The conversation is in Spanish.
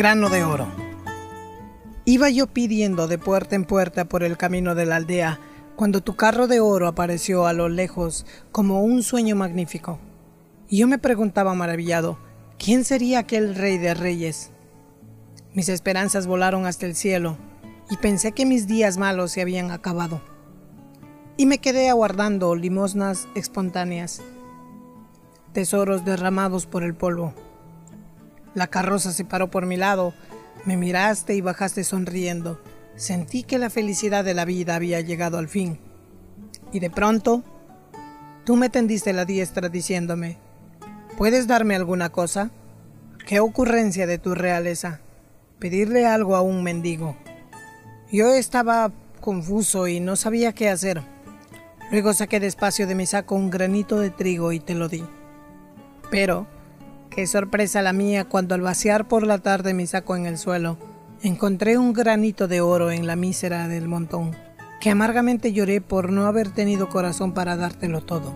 Grano de oro. Iba yo pidiendo de puerta en puerta por el camino de la aldea cuando tu carro de oro apareció a lo lejos como un sueño magnífico. Y yo me preguntaba maravillado, ¿quién sería aquel rey de reyes? Mis esperanzas volaron hasta el cielo y pensé que mis días malos se habían acabado. Y me quedé aguardando limosnas espontáneas, tesoros derramados por el polvo. La carroza se paró por mi lado, me miraste y bajaste sonriendo. Sentí que la felicidad de la vida había llegado al fin. Y de pronto, tú me tendiste la diestra diciéndome, ¿puedes darme alguna cosa? ¿Qué ocurrencia de tu realeza? Pedirle algo a un mendigo. Yo estaba confuso y no sabía qué hacer. Luego saqué despacio de mi saco un granito de trigo y te lo di. Pero, Qué sorpresa la mía cuando al vaciar por la tarde mi saco en el suelo, encontré un granito de oro en la mísera del montón, que amargamente lloré por no haber tenido corazón para dártelo todo.